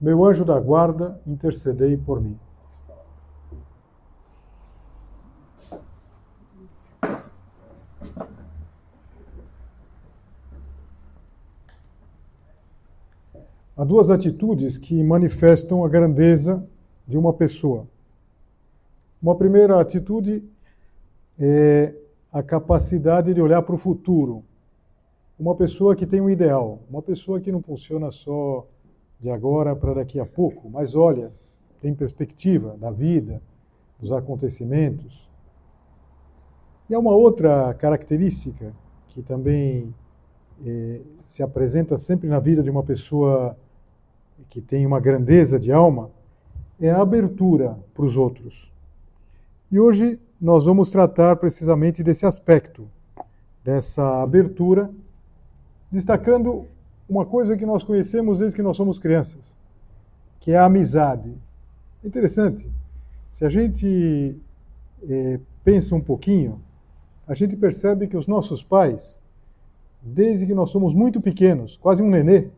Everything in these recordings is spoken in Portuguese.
meu anjo da guarda, intercedei por mim. Há duas atitudes que manifestam a grandeza de uma pessoa. Uma primeira atitude é a capacidade de olhar para o futuro. Uma pessoa que tem um ideal, uma pessoa que não funciona só de agora para daqui a pouco, mas olha, tem perspectiva da vida, dos acontecimentos. E há uma outra característica que também eh, se apresenta sempre na vida de uma pessoa que tem uma grandeza de alma, é a abertura para os outros. E hoje nós vamos tratar precisamente desse aspecto, dessa abertura, destacando uma coisa que nós conhecemos desde que nós somos crianças, que é a amizade. Interessante. Se a gente é, pensa um pouquinho, a gente percebe que os nossos pais, desde que nós somos muito pequenos, quase um nenê,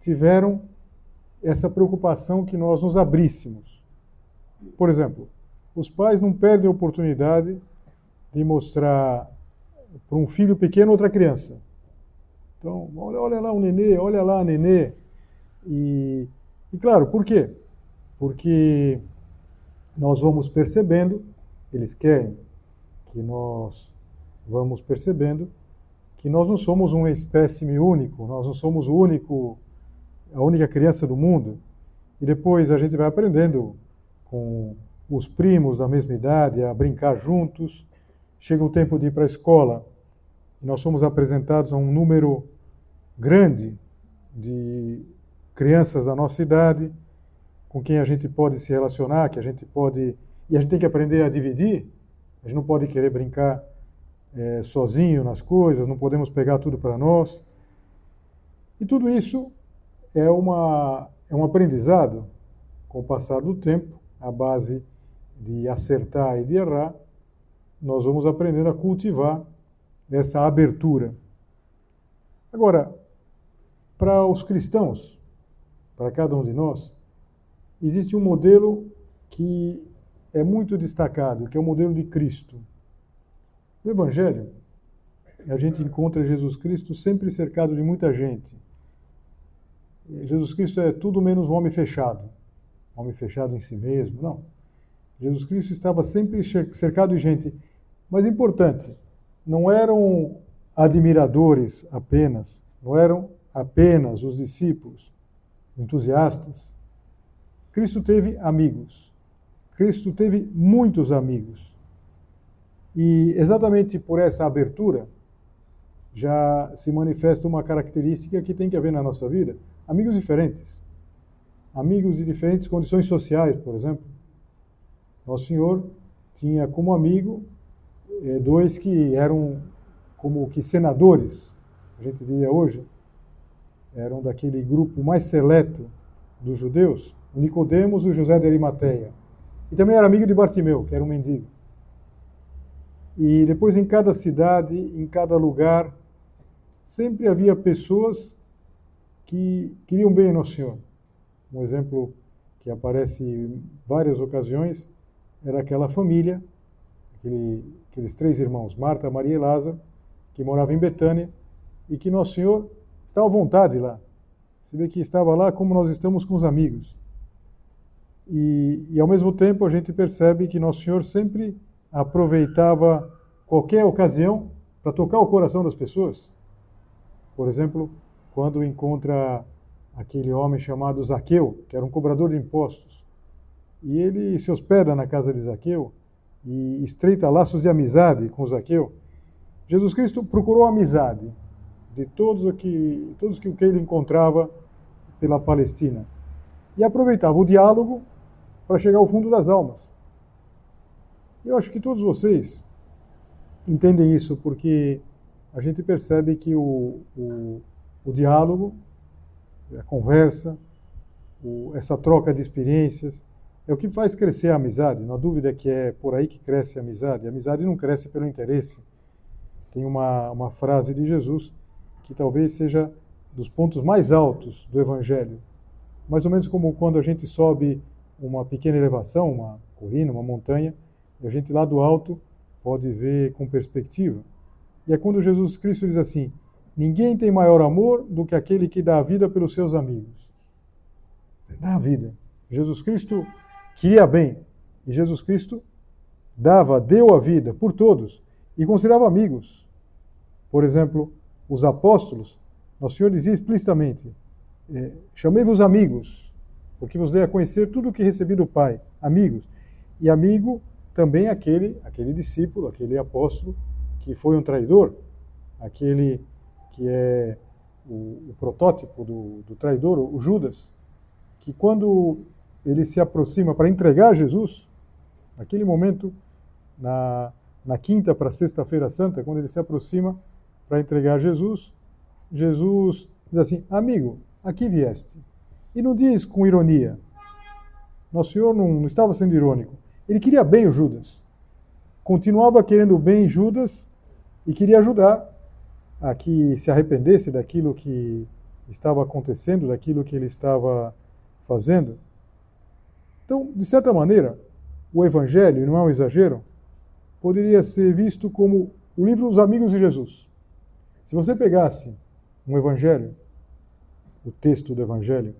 tiveram essa preocupação que nós nos abríssemos. Por exemplo, os pais não perdem a oportunidade de mostrar para um filho pequeno outra criança. Então, olha, olha lá o nenê, olha lá a nenê. E, e claro, por quê? Porque nós vamos percebendo, eles querem que nós vamos percebendo que nós não somos um espécime único, nós não somos o único, a única criança do mundo. E depois a gente vai aprendendo com os primos da mesma idade a brincar juntos. Chega o tempo de ir para a escola e nós somos apresentados a um número grande de crianças da nossa idade com quem a gente pode se relacionar, que a gente pode. E a gente tem que aprender a dividir. A gente não pode querer brincar é, sozinho nas coisas, não podemos pegar tudo para nós. E tudo isso é, uma, é um aprendizado com o passar do tempo, à base de acertar e de errar, nós vamos aprendendo a cultivar essa abertura. Agora, para os cristãos, para cada um de nós, existe um modelo que é muito destacado, que é o modelo de Cristo. No Evangelho, a gente encontra Jesus Cristo sempre cercado de muita gente. Jesus Cristo é tudo menos um homem fechado, um homem fechado em si mesmo, não. Jesus Cristo estava sempre cercado de gente, mas importante, não eram admiradores apenas, não eram apenas os discípulos entusiastas. Cristo teve amigos. Cristo teve muitos amigos. E exatamente por essa abertura já se manifesta uma característica que tem que haver na nossa vida: amigos diferentes. Amigos de diferentes condições sociais, por exemplo. Nosso Senhor tinha como amigo eh, dois que eram como que senadores, a gente diria hoje, eram daquele grupo mais seleto dos judeus, Nicodemos e José de Arimateia. E também era amigo de Bartimeu, que era um mendigo. E depois em cada cidade, em cada lugar, sempre havia pessoas que queriam bem ao Senhor. Um exemplo que aparece em várias ocasiões era aquela família, aquele, aqueles três irmãos, Marta, Maria e Lázaro, que moravam em Betânia, e que Nosso Senhor estava à vontade lá. Você vê que estava lá como nós estamos com os amigos. E, e ao mesmo tempo a gente percebe que Nosso Senhor sempre aproveitava qualquer ocasião para tocar o coração das pessoas. Por exemplo, quando encontra aquele homem chamado Zaqueu, que era um cobrador de impostos, e ele se hospeda na casa de Zaqueu e estreita laços de amizade com Zaqueu. Jesus Cristo procurou amizade de todos o que todos que ele encontrava pela Palestina e aproveitava o diálogo para chegar ao fundo das almas. Eu acho que todos vocês entendem isso, porque a gente percebe que o, o, o diálogo, a conversa, o, essa troca de experiências, é o que faz crescer a amizade. Não há dúvida que é por aí que cresce a amizade. A amizade não cresce pelo interesse. Tem uma, uma frase de Jesus que talvez seja dos pontos mais altos do Evangelho. Mais ou menos como quando a gente sobe uma pequena elevação, uma colina, uma montanha, e a gente lá do alto pode ver com perspectiva. E é quando Jesus Cristo diz assim: Ninguém tem maior amor do que aquele que dá a vida pelos seus amigos. Dá a vida. Jesus Cristo queria bem. E Jesus Cristo dava, deu a vida por todos e considerava amigos. Por exemplo, os apóstolos, nosso Senhor dizia explicitamente: é, Chamei-vos amigos, porque vos dei a conhecer tudo o que recebi do Pai. Amigos. E amigo também aquele, aquele discípulo, aquele apóstolo que foi um traidor, aquele que é o, o protótipo do, do traidor, o Judas, que quando ele se aproxima para entregar Jesus, naquele momento, na, na quinta para sexta-feira santa, quando ele se aproxima para entregar Jesus, Jesus diz assim: Amigo, aqui vieste. E não diz com ironia. Nosso Senhor não, não estava sendo irônico. Ele queria bem o Judas. Continuava querendo bem Judas e queria ajudar a que se arrependesse daquilo que estava acontecendo, daquilo que ele estava fazendo. Então, de certa maneira, o Evangelho, não é um exagero, poderia ser visto como o livro dos amigos de Jesus. Se você pegasse um Evangelho, o texto do Evangelho,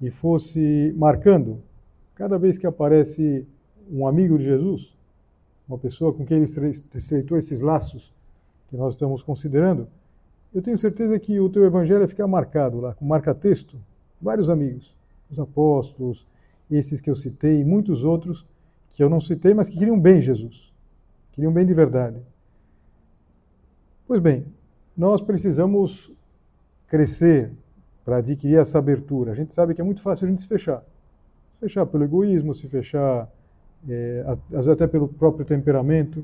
e fosse marcando, cada vez que aparece um amigo de Jesus, uma pessoa com quem ele estreitou esses laços que nós estamos considerando, eu tenho certeza que o teu evangelho vai ficar marcado lá, com marca-texto, vários amigos, os apóstolos, esses que eu citei, e muitos outros que eu não citei, mas que queriam bem Jesus, queriam bem de verdade. Pois bem, nós precisamos crescer para adquirir essa abertura. A gente sabe que é muito fácil a gente se fechar. Se fechar pelo egoísmo, se fechar é, às vezes até pelo próprio temperamento.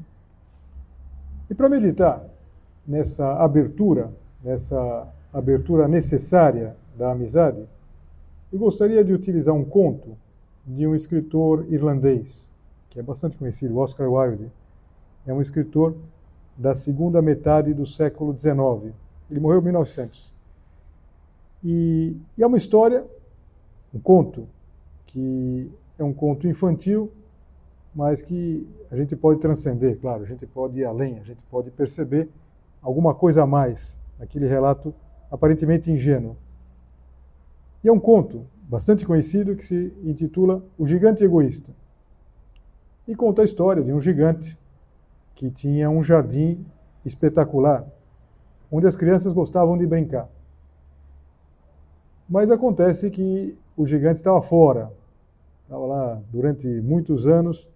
E para meditar nessa abertura, nessa abertura necessária da amizade, eu gostaria de utilizar um conto de um escritor irlandês, que é bastante conhecido, Oscar Wilde. É um escritor da segunda metade do século XIX. Ele morreu em 1900. E, e é uma história, um conto, que é um conto infantil, mas que a gente pode transcender, claro, a gente pode ir além, a gente pode perceber alguma coisa a mais naquele relato aparentemente ingênuo. E é um conto bastante conhecido que se intitula O Gigante Egoísta. E conta a história de um gigante que tinha um jardim espetacular, onde as crianças gostavam de brincar. Mas acontece que o gigante estava fora, estava lá durante muitos anos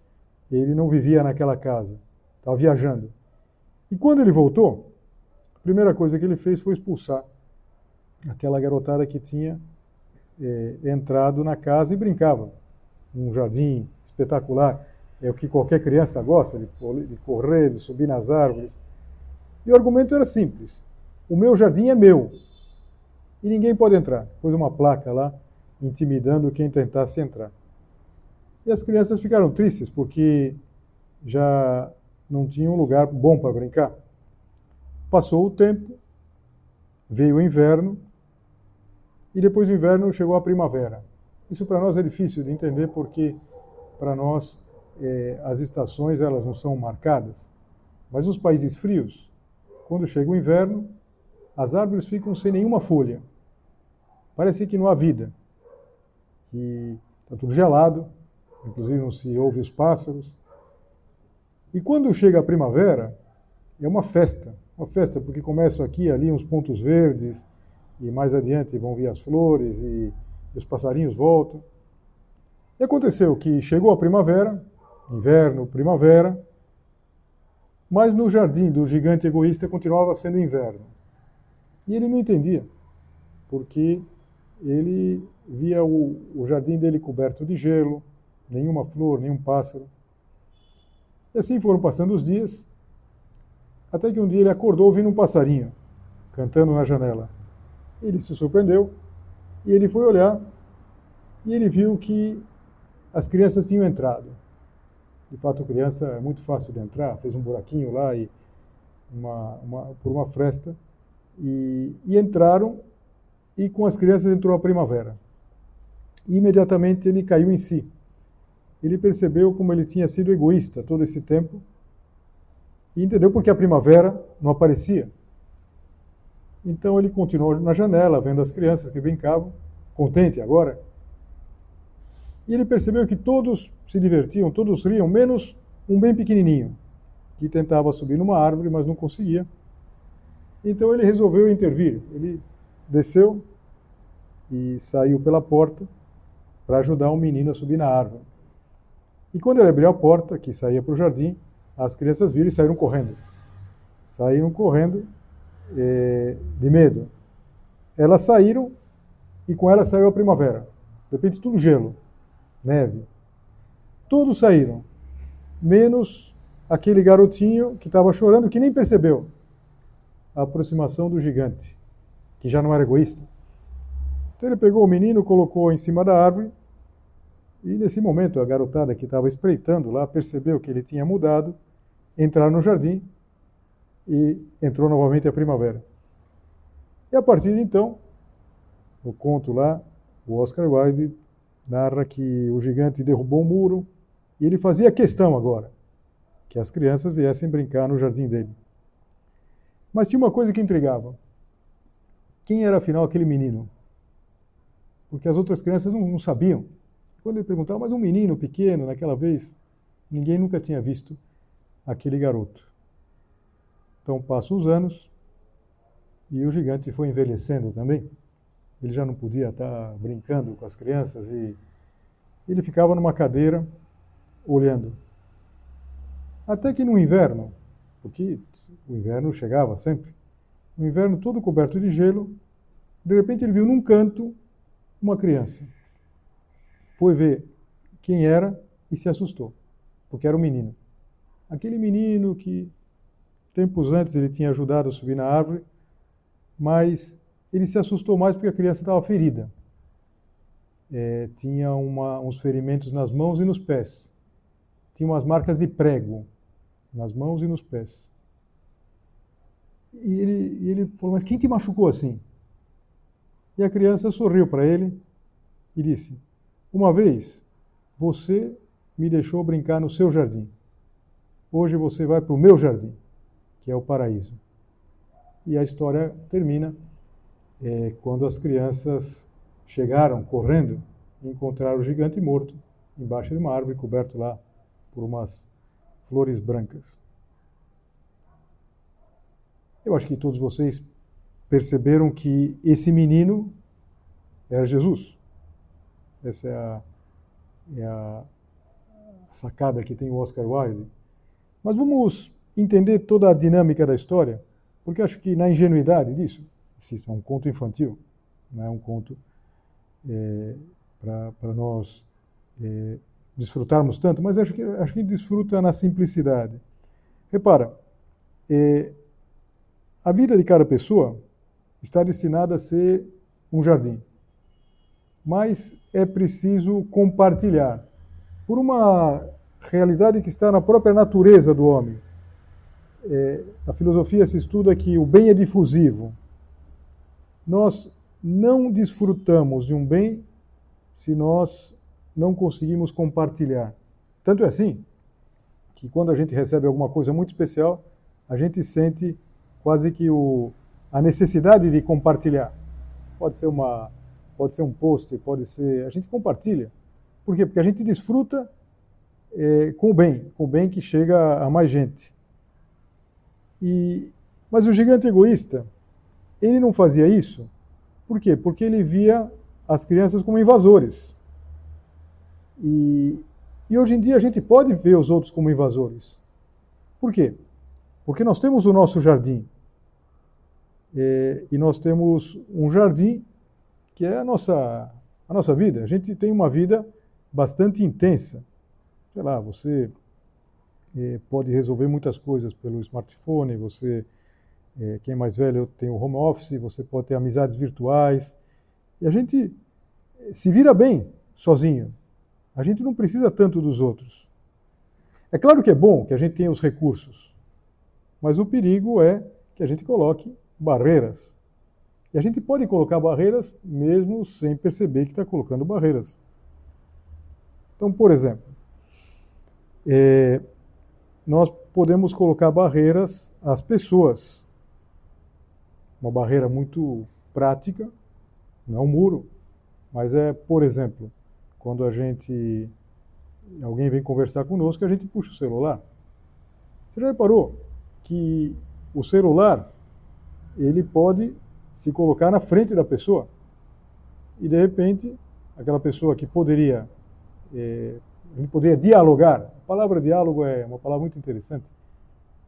ele não vivia naquela casa, estava viajando. E quando ele voltou, a primeira coisa que ele fez foi expulsar aquela garotada que tinha é, entrado na casa e brincava. Um jardim espetacular, é o que qualquer criança gosta, de, correr, de subir nas árvores. E o argumento era simples: o meu jardim é meu e ninguém pode entrar. Pôs uma placa lá intimidando quem tentasse entrar. E as crianças ficaram tristes porque já não tinham um lugar bom para brincar. Passou o tempo, veio o inverno e depois do inverno chegou a primavera. Isso para nós é difícil de entender porque para nós é, as estações elas não são marcadas. Mas nos países frios, quando chega o inverno, as árvores ficam sem nenhuma folha. Parece que não há vida. Que está tudo gelado, inclusive não se ouve os pássaros. E quando chega a primavera, é uma festa, uma festa, porque começam aqui e ali uns pontos verdes, e mais adiante vão vir as flores e os passarinhos voltam. E aconteceu que chegou a primavera, inverno, primavera, mas no jardim do gigante egoísta continuava sendo inverno. E ele não entendia, porque ele via o, o jardim dele coberto de gelo, nenhuma flor, nenhum pássaro. E assim foram passando os dias, até que um dia ele acordou ouvindo um passarinho cantando na janela. Ele se surpreendeu e ele foi olhar e ele viu que as crianças tinham entrado. De fato, criança é muito fácil de entrar, fez um buraquinho lá e uma, uma, por uma fresta e, e entraram e com as crianças entrou a primavera. E imediatamente ele caiu em si. Ele percebeu como ele tinha sido egoísta todo esse tempo e entendeu porque a primavera não aparecia. Então ele continuou na janela, vendo as crianças que brincavam, contente agora. E ele percebeu que todos se divertiam, todos riam, menos um bem pequenininho, que tentava subir numa árvore, mas não conseguia. Então ele resolveu intervir. Ele desceu e saiu pela porta para ajudar um menino a subir na árvore. E quando ele abriu a porta, que saía para o jardim, as crianças viram e saíram correndo. Saíram correndo é, de medo. Elas saíram e com elas saiu a primavera. De repente, tudo gelo, neve. Todos saíram, menos aquele garotinho que estava chorando, que nem percebeu a aproximação do gigante, que já não era egoísta. Então ele pegou o menino, colocou em cima da árvore, e nesse momento a garotada que estava espreitando lá percebeu que ele tinha mudado, entraram no jardim e entrou novamente a primavera. E a partir de então, no conto lá, o Oscar Wilde narra que o gigante derrubou o muro e ele fazia questão agora que as crianças viessem brincar no jardim dele. Mas tinha uma coisa que intrigava. Quem era afinal aquele menino? Porque as outras crianças não, não sabiam. Quando ele perguntava, mas um menino pequeno, naquela vez, ninguém nunca tinha visto aquele garoto. Então passam os anos e o gigante foi envelhecendo também. Ele já não podia estar brincando com as crianças e ele ficava numa cadeira olhando. Até que no inverno, porque o inverno chegava sempre, no inverno todo coberto de gelo, de repente ele viu num canto uma criança. Foi ver quem era e se assustou, porque era um menino. Aquele menino que Tempos antes ele tinha ajudado a subir na árvore, mas ele se assustou mais porque a criança estava ferida. É, tinha uma, uns ferimentos nas mãos e nos pés. Tinha umas marcas de prego nas mãos e nos pés. E ele, ele falou: Mas quem te machucou assim? E a criança sorriu para ele e disse: Uma vez você me deixou brincar no seu jardim. Hoje você vai para o meu jardim que é o paraíso. E a história termina é, quando as crianças chegaram correndo e encontraram o gigante morto embaixo de uma árvore, coberto lá por umas flores brancas. Eu acho que todos vocês perceberam que esse menino era Jesus. Essa é a, é a sacada que tem o Oscar Wilde. Mas vamos entender toda a dinâmica da história, porque acho que na ingenuidade disso, isso é um conto infantil, não é um conto é, para nós é, desfrutarmos tanto, mas acho que, acho que desfruta na simplicidade. Repara, é, a vida de cada pessoa está destinada a ser um jardim, mas é preciso compartilhar por uma realidade que está na própria natureza do homem é, a filosofia se estuda que o bem é difusivo. Nós não desfrutamos de um bem se nós não conseguimos compartilhar. Tanto é assim que quando a gente recebe alguma coisa muito especial, a gente sente quase que o, a necessidade de compartilhar. Pode ser uma, pode ser um post, pode ser, a gente compartilha. Por quê? Porque a gente desfruta é, com o bem, com o bem que chega a mais gente. E, mas o gigante egoísta, ele não fazia isso. Por quê? Porque ele via as crianças como invasores. E, e hoje em dia a gente pode ver os outros como invasores. Por quê? Porque nós temos o nosso jardim. É, e nós temos um jardim que é a nossa, a nossa vida. A gente tem uma vida bastante intensa. Sei lá, você é, pode resolver muitas coisas pelo smartphone, você, quem é mais velho, tem o home office, você pode ter amizades virtuais. E a gente se vira bem sozinho. A gente não precisa tanto dos outros. É claro que é bom que a gente tenha os recursos, mas o perigo é que a gente coloque barreiras. E a gente pode colocar barreiras mesmo sem perceber que está colocando barreiras. Então, por exemplo, é, nós podemos colocar barreiras às pessoas. Uma barreira muito prática, não é um muro, mas é, por exemplo, quando a gente alguém vem conversar conosco, a gente puxa o celular. Você já reparou que o celular ele pode se colocar na frente da pessoa e de repente aquela pessoa que poderia é, gente poderia dialogar. A palavra diálogo é uma palavra muito interessante.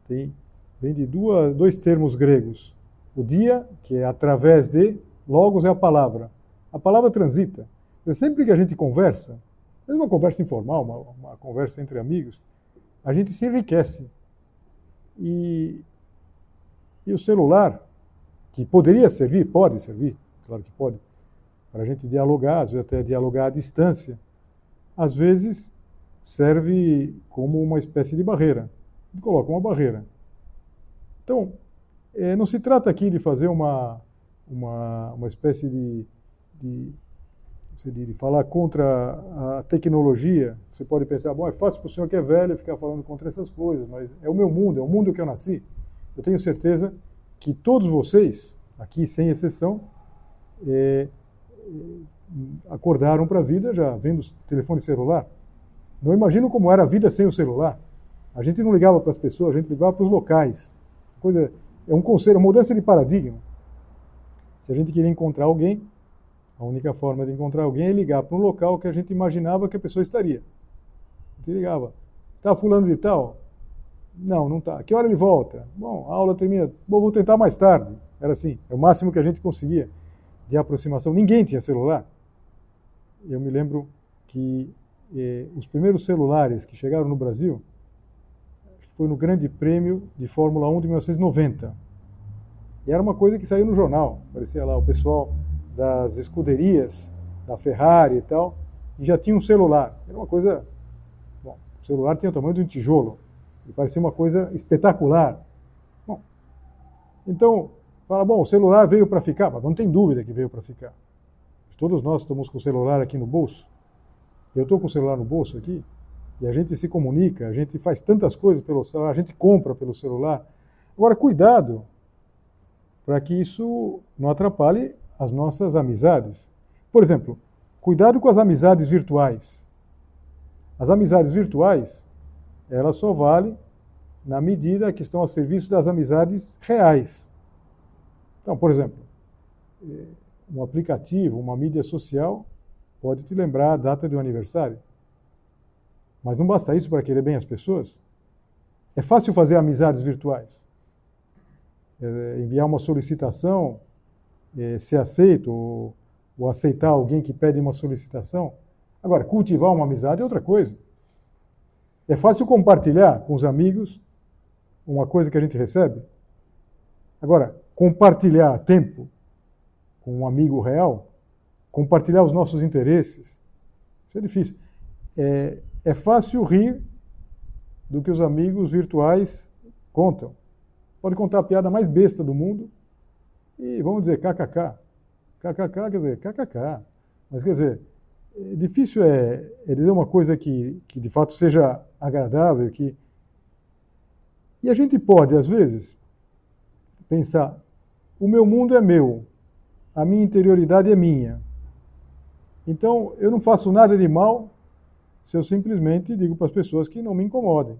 Tem, vem de duas, dois termos gregos. O dia, que é através de, logos é a palavra. A palavra transita. Sempre que a gente conversa, mesmo uma conversa informal, uma, uma conversa entre amigos, a gente se enriquece. E, e o celular, que poderia servir, pode servir, claro que pode, para a gente dialogar, às vezes até dialogar à distância, às vezes serve como uma espécie de barreira. Coloca uma barreira. Então, é, não se trata aqui de fazer uma, uma, uma espécie de, de, de falar contra a tecnologia. Você pode pensar, bom, é fácil para o senhor que é velho ficar falando contra essas coisas, mas é o meu mundo, é o mundo que eu nasci. Eu tenho certeza que todos vocês, aqui sem exceção, é, acordaram para a vida já vendo o telefone celular. Não imagino como era a vida sem o celular. A gente não ligava para as pessoas, a gente ligava para os locais. Coisa, é um conselho, uma mudança de paradigma. Se a gente queria encontrar alguém, a única forma de encontrar alguém é ligar para um local que a gente imaginava que a pessoa estaria. A gente ligava. Está fulano de tal? Não, não está. Que hora ele volta? Bom, a aula termina. Bom, vou tentar mais tarde. Era assim, é o máximo que a gente conseguia de aproximação. Ninguém tinha celular. Eu me lembro que eh, os primeiros celulares que chegaram no Brasil foi no Grande Prêmio de Fórmula 1 de 1990. E era uma coisa que saiu no jornal. Parecia lá o pessoal das escuderias, da Ferrari e tal, e já tinha um celular. Era uma coisa. Bom, o celular tinha o tamanho de um tijolo. E parecia uma coisa espetacular. Bom, então, fala, bom, o celular veio para ficar, mas não tem dúvida que veio para ficar. Todos nós estamos com o celular aqui no bolso. Eu estou com o celular no bolso aqui e a gente se comunica, a gente faz tantas coisas pelo celular, a gente compra pelo celular. Agora, cuidado para que isso não atrapalhe as nossas amizades. Por exemplo, cuidado com as amizades virtuais. As amizades virtuais, elas só valem na medida que estão a serviço das amizades reais. Então, por exemplo, eh, um aplicativo, uma mídia social, pode te lembrar a data do aniversário. Mas não basta isso para querer bem as pessoas. É fácil fazer amizades virtuais. É, enviar uma solicitação, é, ser aceito, ou, ou aceitar alguém que pede uma solicitação. Agora, cultivar uma amizade é outra coisa. É fácil compartilhar com os amigos uma coisa que a gente recebe. Agora, compartilhar tempo com um amigo real compartilhar os nossos interesses. Isso é difícil. É, é fácil rir do que os amigos virtuais contam. Pode contar a piada mais besta do mundo e vamos dizer kkk. kkk quer dizer kkk. Mas quer dizer, é difícil é, é dizer uma coisa que, que de fato seja agradável, que e a gente pode, às vezes, pensar: o meu mundo é meu, a minha interioridade é minha. Então, eu não faço nada de mal se eu simplesmente digo para as pessoas que não me incomodem.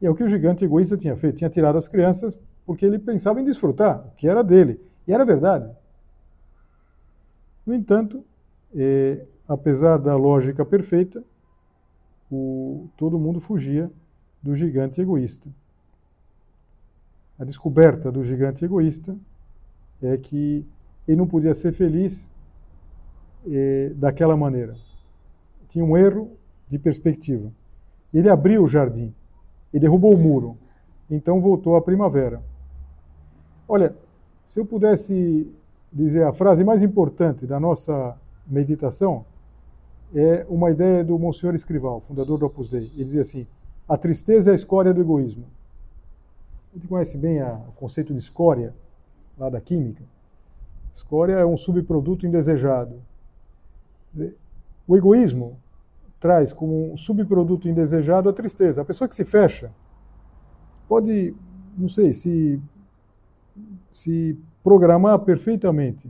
E é o que o gigante egoísta tinha feito, tinha tirado as crianças porque ele pensava em desfrutar, o que era dele. E era verdade. No entanto, eh, apesar da lógica perfeita, o, todo mundo fugia do gigante egoísta. A descoberta do gigante egoísta é que ele não podia ser feliz daquela maneira. Tinha um erro de perspectiva. Ele abriu o jardim e derrubou o muro. Então voltou a primavera. Olha, se eu pudesse dizer a frase mais importante da nossa meditação, é uma ideia do Monsenhor Escrival, fundador do Opus Dei. Ele dizia assim: a tristeza é a escória do egoísmo. A gente conhece bem a, o conceito de escória, lá da química. Escória é um subproduto indesejado. O egoísmo traz como um subproduto indesejado a tristeza. A pessoa que se fecha pode, não sei, se, se programar perfeitamente,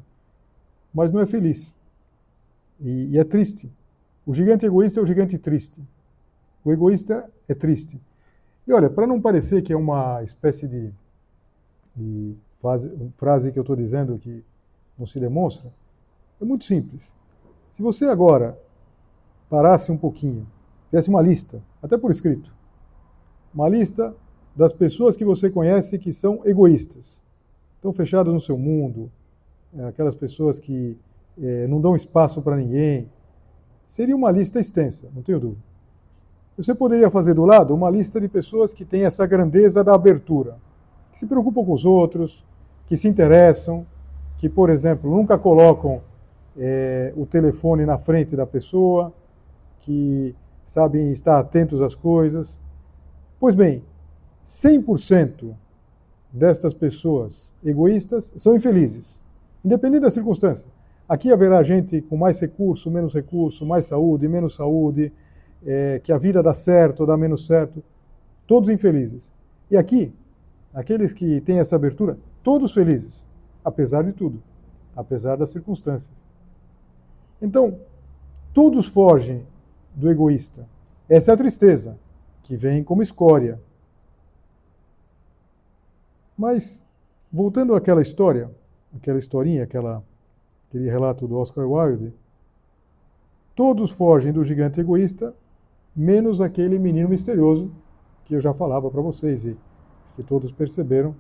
mas não é feliz. E, e é triste. O gigante egoísta é o gigante triste. O egoísta é triste. E olha, para não parecer que é uma espécie de, de frase, frase que eu estou dizendo que não se demonstra, é muito simples. Se você agora parasse um pouquinho, fizesse uma lista, até por escrito, uma lista das pessoas que você conhece que são egoístas, estão fechadas no seu mundo, é, aquelas pessoas que é, não dão espaço para ninguém, seria uma lista extensa, não tenho dúvida. Você poderia fazer do lado uma lista de pessoas que têm essa grandeza da abertura, que se preocupam com os outros, que se interessam, que, por exemplo, nunca colocam é, o telefone na frente da pessoa, que sabem estar atentos às coisas. Pois bem, 100% destas pessoas egoístas são infelizes, independente das circunstâncias. Aqui haverá gente com mais recurso, menos recurso, mais saúde, menos saúde, é, que a vida dá certo ou dá menos certo, todos infelizes. E aqui, aqueles que têm essa abertura, todos felizes, apesar de tudo, apesar das circunstâncias. Então, todos fogem do egoísta. Essa é a tristeza, que vem como escória. Mas, voltando àquela história, aquela historinha, aquela aquele relato do Oscar Wilde, todos fogem do gigante egoísta, menos aquele menino misterioso que eu já falava para vocês e que todos perceberam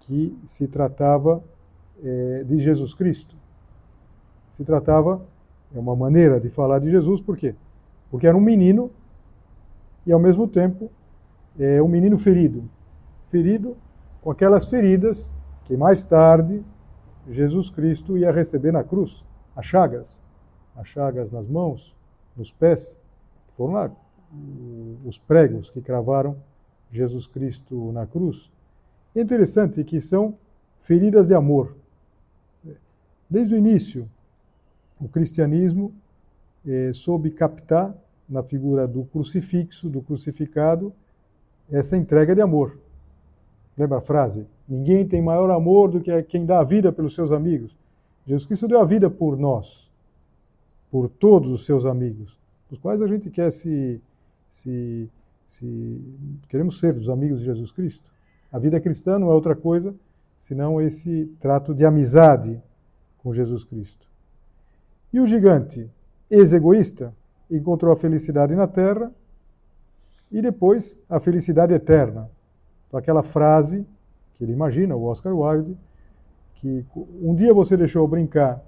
que se tratava é, de Jesus Cristo. Se tratava, é uma maneira de falar de Jesus, por quê? Porque era um menino e ao mesmo tempo é um menino ferido. Ferido com aquelas feridas que mais tarde Jesus Cristo ia receber na cruz as chagas, as chagas nas mãos, nos pés, foram lá os pregos que cravaram Jesus Cristo na cruz. É interessante que são feridas de amor. Desde o início, o cristianismo eh, soube captar na figura do crucifixo, do crucificado, essa entrega de amor. Lembra a frase? Ninguém tem maior amor do que quem dá a vida pelos seus amigos. Jesus Cristo deu a vida por nós, por todos os seus amigos, dos quais a gente quer se, se, se queremos ser os amigos de Jesus Cristo. A vida cristã não é outra coisa senão esse trato de amizade com Jesus Cristo. E o gigante, ex-egoísta, encontrou a felicidade na terra e depois a felicidade eterna. Então, aquela frase que ele imagina, o Oscar Wilde, que um dia você deixou brincar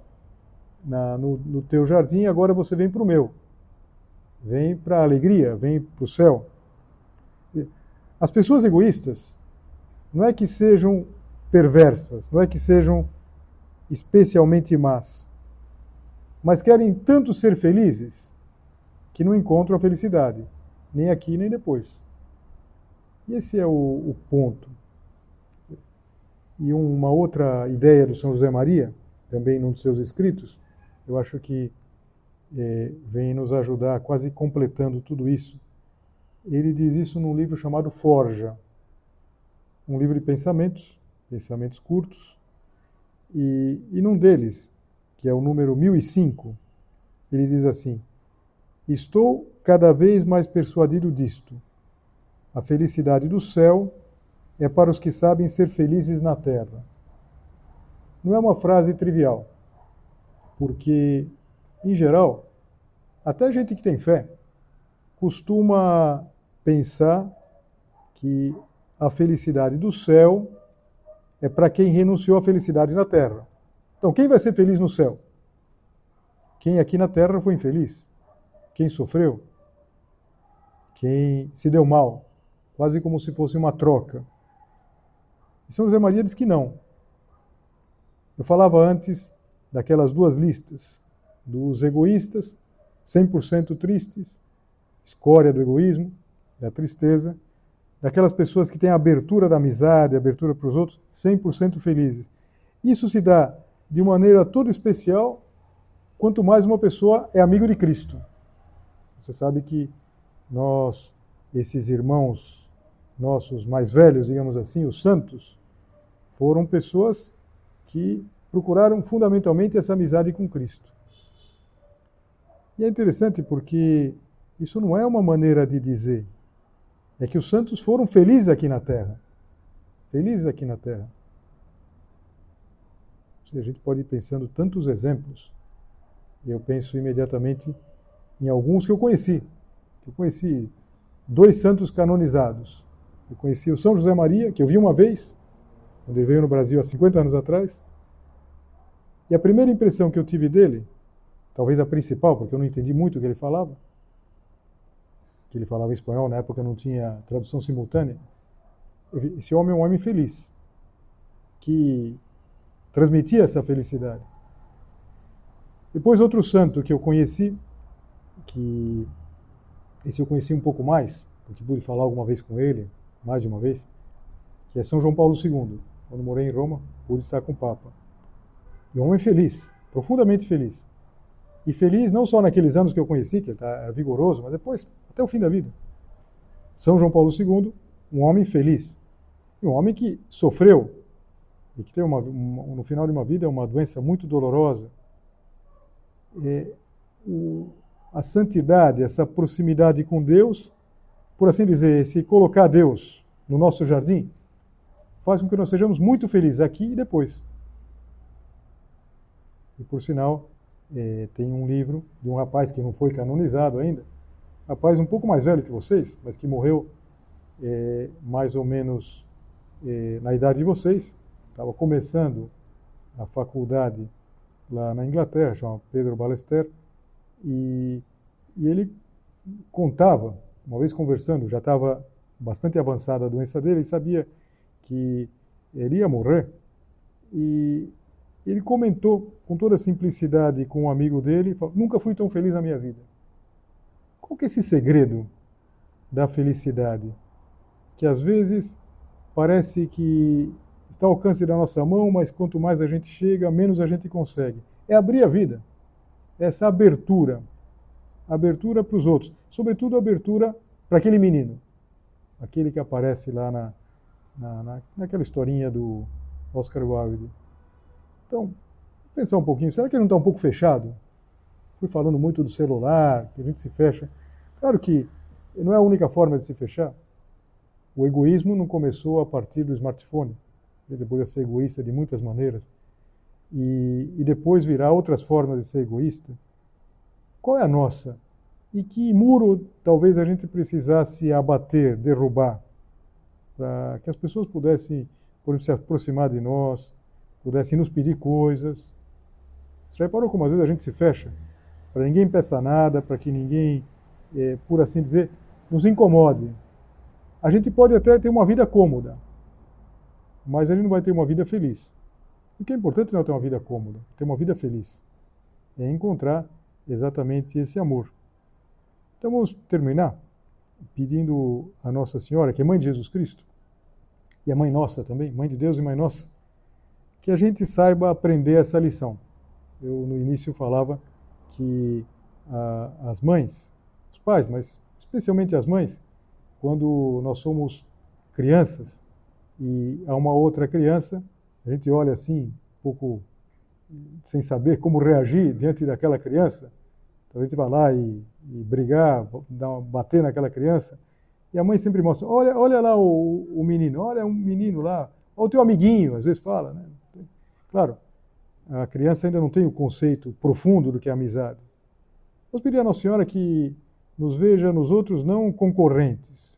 na, no, no teu jardim, agora você vem para o meu. Vem para a alegria, vem para o céu. As pessoas egoístas não é que sejam perversas, não é que sejam especialmente más, mas querem tanto ser felizes que não encontram a felicidade, nem aqui nem depois. E esse é o, o ponto. E uma outra ideia do São José Maria, também num dos seus escritos, eu acho que é, vem nos ajudar, quase completando tudo isso. Ele diz isso num livro chamado Forja, um livro de pensamentos, pensamentos curtos, e, e num deles, que é o número 1005, ele diz assim: Estou cada vez mais persuadido disto. A felicidade do céu é para os que sabem ser felizes na terra. Não é uma frase trivial, porque, em geral, até gente que tem fé costuma pensar que a felicidade do céu é para quem renunciou à felicidade na terra. Então, quem vai ser feliz no céu? Quem aqui na terra foi infeliz. quem sofreu, quem se deu mal, quase como se fosse uma troca. E São José Maria diz que não. Eu falava antes daquelas duas listas, dos egoístas, 100% tristes, escória do egoísmo, da tristeza, daquelas pessoas que têm a abertura da amizade, abertura para os outros, 100% felizes. Isso se dá de maneira toda especial quanto mais uma pessoa é amigo de Cristo. Você sabe que nós, esses irmãos nossos mais velhos, digamos assim, os santos, foram pessoas que procuraram fundamentalmente essa amizade com Cristo. E é interessante porque isso não é uma maneira de dizer, é que os santos foram felizes aqui na terra. Felizes aqui na terra. A gente pode ir pensando tantos exemplos. E eu penso imediatamente em alguns que eu conheci. Eu conheci dois santos canonizados. Eu conheci o São José Maria, que eu vi uma vez, quando ele veio no Brasil há 50 anos atrás. E a primeira impressão que eu tive dele, talvez a principal, porque eu não entendi muito o que ele falava, que ele falava espanhol, na época não tinha tradução simultânea. Esse homem é um homem feliz, que transmitia essa felicidade. Depois outro santo que eu conheci, que esse eu conheci um pouco mais, porque pude falar alguma vez com ele, mais de uma vez, que é São João Paulo II. Quando morei em Roma, pude estar com o Papa. E um homem feliz, profundamente feliz. E feliz não só naqueles anos que eu conheci, que ele tá, era vigoroso, mas depois, até o fim da vida. São João Paulo II, um homem feliz. Um homem que sofreu, e que teve uma, uma, no final de uma vida uma doença muito dolorosa. É, o, a santidade, essa proximidade com Deus, por assim dizer, esse colocar Deus no nosso jardim, faz com que nós sejamos muito felizes aqui e depois. E por sinal, é, tem um livro de um rapaz que não foi canonizado ainda, rapaz um pouco mais velho que vocês, mas que morreu é, mais ou menos é, na idade de vocês, estava começando a faculdade lá na Inglaterra, chama Pedro Balester, e, e ele contava, uma vez conversando, já estava bastante avançada a doença dele, e sabia que ele ia morrer, e ele comentou com toda simplicidade com um amigo dele, falou, nunca fui tão feliz na minha vida. Qual que é esse segredo da felicidade? Que às vezes parece que está ao alcance da nossa mão, mas quanto mais a gente chega, menos a gente consegue. É abrir a vida. Essa abertura. Abertura para os outros. Sobretudo abertura para aquele menino. Aquele que aparece lá na, na, na naquela historinha do Oscar Wilde. Então, pensar um pouquinho, será que ele não está um pouco fechado? Fui falando muito do celular, que a gente se fecha. Claro que não é a única forma de se fechar. O egoísmo não começou a partir do smartphone. Depois a ser egoísta de muitas maneiras. E, e depois virá outras formas de ser egoísta. Qual é a nossa? E que muro talvez a gente precisasse abater, derrubar, para que as pessoas pudessem se aproximar de nós, pudessem nos pedir coisas. Você reparou como às vezes a gente se fecha? Para ninguém peça nada, para que ninguém, é, por assim dizer, nos incomode. A gente pode até ter uma vida cômoda, mas ele não vai ter uma vida feliz. O que é importante não é ter uma vida cômoda, ter uma vida feliz. É encontrar exatamente esse amor. Então vamos terminar pedindo a Nossa Senhora, que é mãe de Jesus Cristo, e a mãe nossa também, mãe de Deus e mãe nossa, que a gente saiba aprender essa lição. Eu no início falava que as mães, os pais, mas especialmente as mães, quando nós somos crianças e há uma outra criança, a gente olha assim, um pouco sem saber como reagir diante daquela criança. Então a gente vai lá e, e brigar, dar, bater naquela criança. E a mãe sempre mostra: olha, olha lá o, o menino, olha um menino lá, olha o teu amiguinho, às vezes fala, né? Claro, a criança ainda não tem o conceito profundo do que é amizade. Vamos pedir a Nossa Senhora que nos veja nos outros não concorrentes,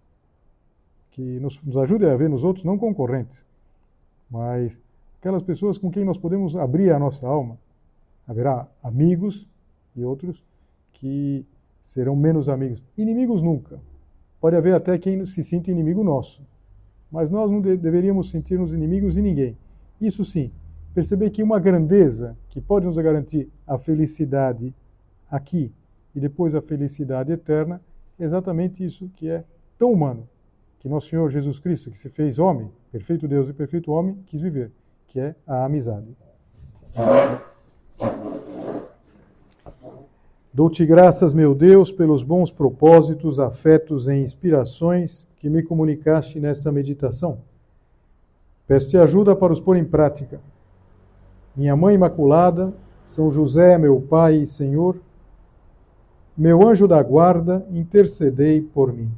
que nos, nos ajude a ver nos outros não concorrentes, mas aquelas pessoas com quem nós podemos abrir a nossa alma. Haverá amigos e outros que serão menos amigos. Inimigos nunca. Pode haver até quem se sinta inimigo nosso. Mas nós não de deveríamos sentir-nos inimigos de ninguém. Isso sim, perceber que uma grandeza que pode nos garantir a felicidade aqui e depois a felicidade eterna é exatamente isso que é tão humano que nosso Senhor Jesus Cristo, que se fez homem, perfeito Deus e perfeito homem, quis viver, que é a amizade. Dou-te graças, meu Deus, pelos bons propósitos, afetos e inspirações que me comunicaste nesta meditação. Peço-te ajuda para os pôr em prática. Minha Mãe Imaculada, São José, meu Pai e Senhor, meu anjo da guarda, intercedei por mim.